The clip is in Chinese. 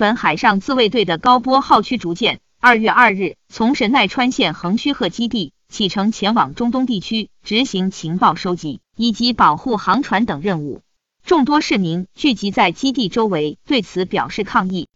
本海上自卫队的高波号驱逐舰二月二日从神奈川县横须贺基地启程前往中东地区执行情报收集以及保护航船等任务。众多市民聚集在基地周围对此表示抗议。